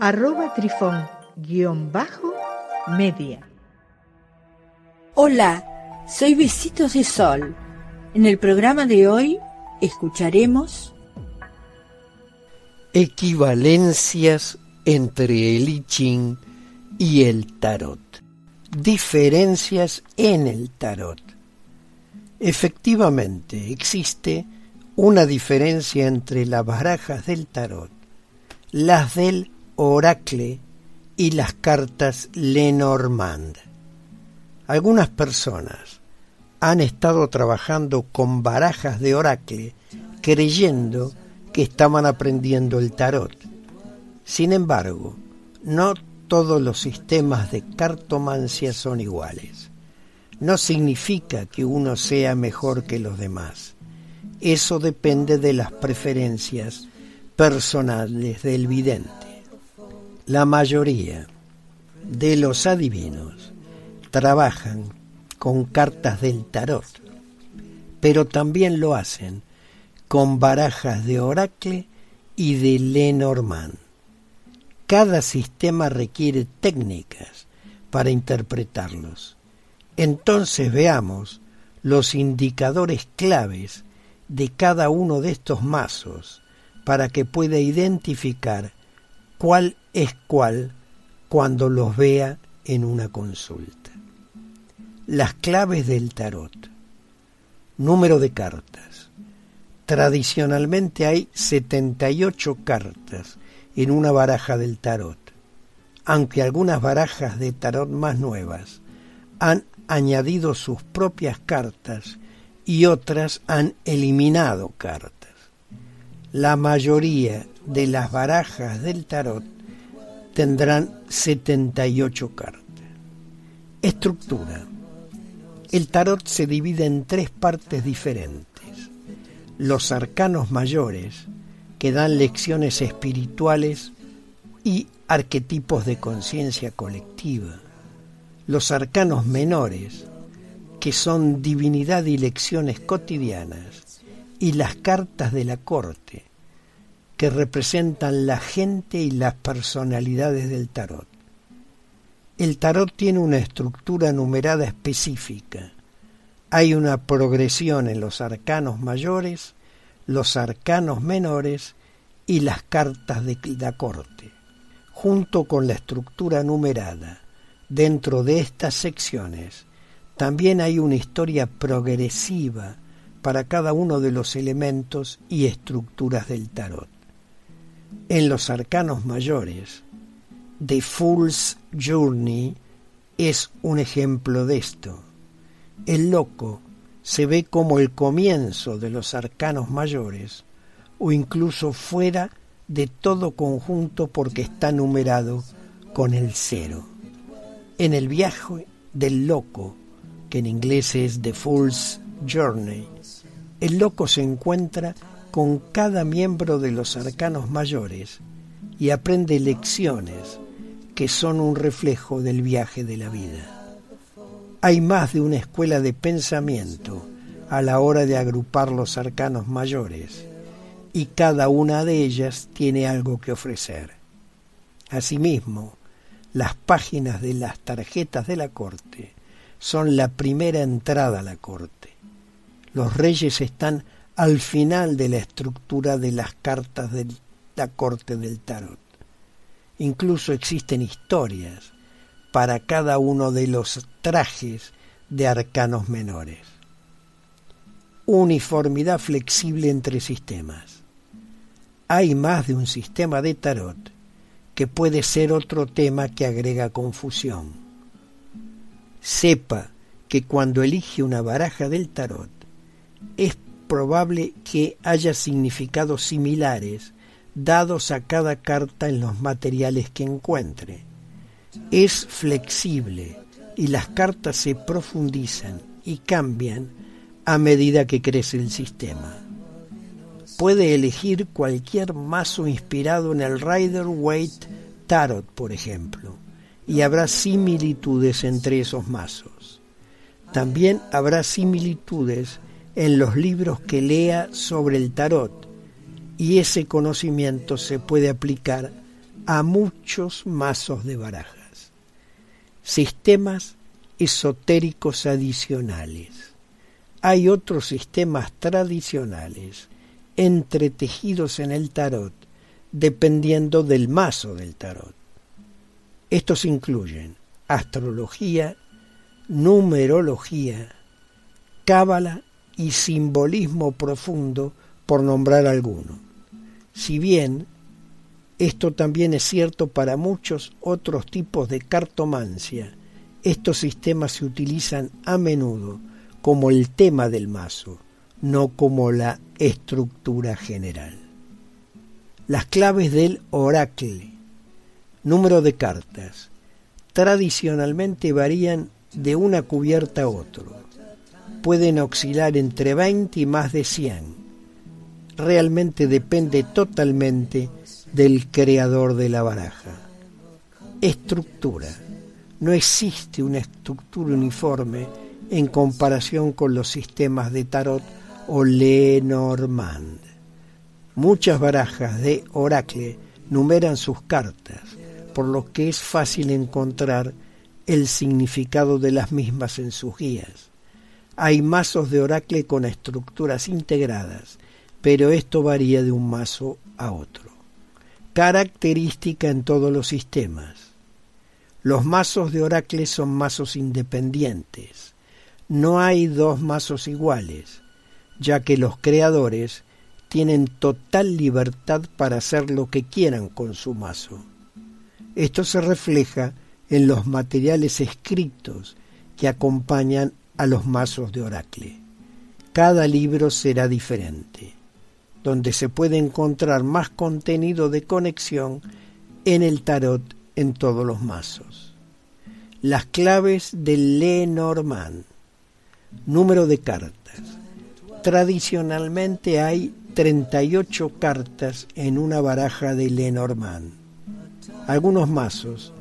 arroba trifón guion bajo media. Hola, soy Besitos de Sol. En el programa de hoy escucharemos equivalencias entre el I Ching y el tarot. Diferencias en el tarot. Efectivamente, existe una diferencia entre las barajas del tarot, las del Oracle y las cartas Lenormand. Algunas personas han estado trabajando con barajas de Oracle creyendo que estaban aprendiendo el tarot. Sin embargo, no todos los sistemas de cartomancia son iguales. No significa que uno sea mejor que los demás. Eso depende de las preferencias personales del vidente. La mayoría de los adivinos trabajan con cartas del tarot, pero también lo hacen con barajas de Oracle y de Lenormand. Cada sistema requiere técnicas para interpretarlos. Entonces veamos los indicadores claves de cada uno de estos mazos para que pueda identificar cuál es cuál cuando los vea en una consulta. Las claves del tarot. Número de cartas. Tradicionalmente hay 78 cartas en una baraja del tarot, aunque algunas barajas de tarot más nuevas han añadido sus propias cartas y otras han eliminado cartas. La mayoría de las barajas del tarot tendrán 78 cartas. Estructura. El tarot se divide en tres partes diferentes. Los arcanos mayores, que dan lecciones espirituales y arquetipos de conciencia colectiva. Los arcanos menores, que son divinidad y lecciones cotidianas. Y las cartas de la corte, que representan la gente y las personalidades del tarot. El tarot tiene una estructura numerada específica. Hay una progresión en los arcanos mayores, los arcanos menores y las cartas de la corte. Junto con la estructura numerada, dentro de estas secciones, también hay una historia progresiva para cada uno de los elementos y estructuras del tarot en los arcanos mayores. The Fool's Journey es un ejemplo de esto. El loco se ve como el comienzo de los arcanos mayores o incluso fuera de todo conjunto porque está numerado con el cero. En el viaje del loco, que en inglés es The Fool's Journey, el loco se encuentra con cada miembro de los arcanos mayores y aprende lecciones que son un reflejo del viaje de la vida. Hay más de una escuela de pensamiento a la hora de agrupar los arcanos mayores y cada una de ellas tiene algo que ofrecer. Asimismo, las páginas de las tarjetas de la corte son la primera entrada a la corte. Los reyes están al final de la estructura de las cartas de la corte del tarot. Incluso existen historias para cada uno de los trajes de arcanos menores. Uniformidad flexible entre sistemas. Hay más de un sistema de tarot que puede ser otro tema que agrega confusión. Sepa que cuando elige una baraja del tarot es probable que haya significados similares dados a cada carta en los materiales que encuentre. es flexible y las cartas se profundizan y cambian a medida que crece el sistema. Puede elegir cualquier mazo inspirado en el Rider Waite Tarot, por ejemplo, y habrá similitudes entre esos mazos. También habrá similitudes en los libros que lea sobre el tarot, y ese conocimiento se puede aplicar a muchos mazos de barajas. Sistemas esotéricos adicionales hay otros sistemas tradicionales entretejidos en el tarot dependiendo del mazo del tarot. Estos incluyen astrología, numerología, cábala y simbolismo profundo, por nombrar alguno. Si bien esto también es cierto para muchos otros tipos de cartomancia, estos sistemas se utilizan a menudo como el tema del mazo, no como la estructura general. Las claves del oracle. Número de cartas. Tradicionalmente varían de una cubierta a otro. Pueden oscilar entre 20 y más de 100. Realmente depende totalmente del creador de la baraja. Estructura. No existe una estructura uniforme en comparación con los sistemas de tarot o Lenormand. Muchas barajas de oracle numeran sus cartas, por lo que es fácil encontrar el significado de las mismas en sus guías. Hay mazos de oracle con estructuras integradas, pero esto varía de un mazo a otro. Característica en todos los sistemas. Los mazos de oracle son mazos independientes no hay dos mazos iguales, ya que los creadores tienen total libertad para hacer lo que quieran con su mazo. Esto se refleja en los materiales escritos que acompañan a los mazos de oracle. Cada libro será diferente, donde se puede encontrar más contenido de conexión en el tarot en todos los mazos. Las claves del Lenormand Número de cartas. Tradicionalmente hay 38 cartas en una baraja de Lenormand. Algunos mazos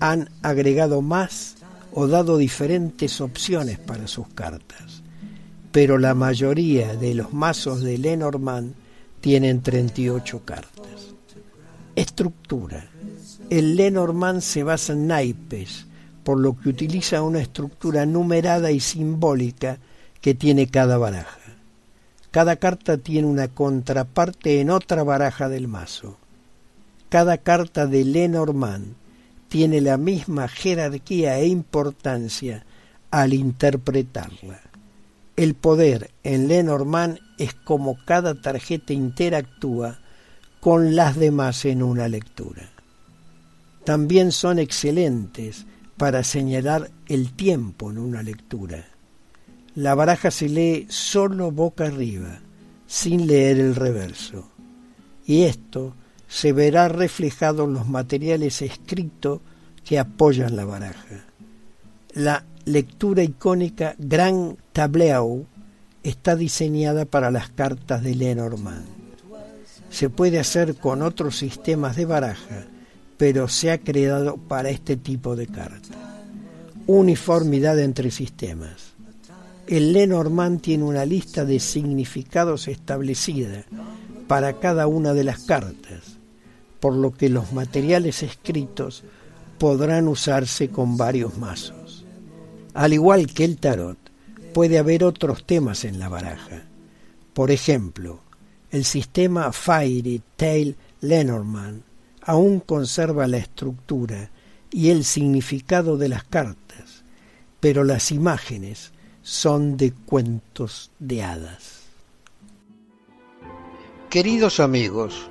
han agregado más o dado diferentes opciones para sus cartas, pero la mayoría de los mazos de Lenormand tienen 38 cartas. Estructura. El Lenormand se basa en naipes, por lo que utiliza una estructura numerada y simbólica que tiene cada baraja. Cada carta tiene una contraparte en otra baraja del mazo. Cada carta de Lenormand tiene la misma jerarquía e importancia al interpretarla. El poder en Lenormand es como cada tarjeta interactúa con las demás en una lectura. También son excelentes para señalar el tiempo en una lectura. La baraja se lee solo boca arriba, sin leer el reverso, y esto se verá reflejado en los materiales escritos que apoyan la baraja. La lectura icónica Grand Tableau está diseñada para las cartas de Lenormand. Se puede hacer con otros sistemas de baraja, pero se ha creado para este tipo de carta. Uniformidad entre sistemas. El Lenormand tiene una lista de significados establecida para cada una de las cartas, por lo que los materiales escritos podrán usarse con varios mazos. Al igual que el tarot, puede haber otros temas en la baraja. Por ejemplo, el sistema Fairy Tail Lenormand aún conserva la estructura y el significado de las cartas, pero las imágenes son de cuentos de hadas. Queridos amigos,